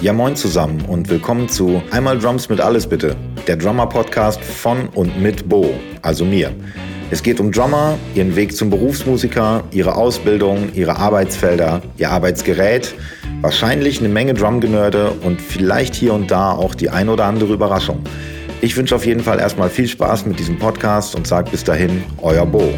Ja moin zusammen und willkommen zu Einmal Drums mit alles bitte, der Drummer-Podcast von und mit Bo, also mir. Es geht um Drummer, ihren Weg zum Berufsmusiker, ihre Ausbildung, ihre Arbeitsfelder, ihr Arbeitsgerät, wahrscheinlich eine Menge Drumgenörde und vielleicht hier und da auch die ein oder andere Überraschung. Ich wünsche auf jeden Fall erstmal viel Spaß mit diesem Podcast und sage bis dahin, euer Bo.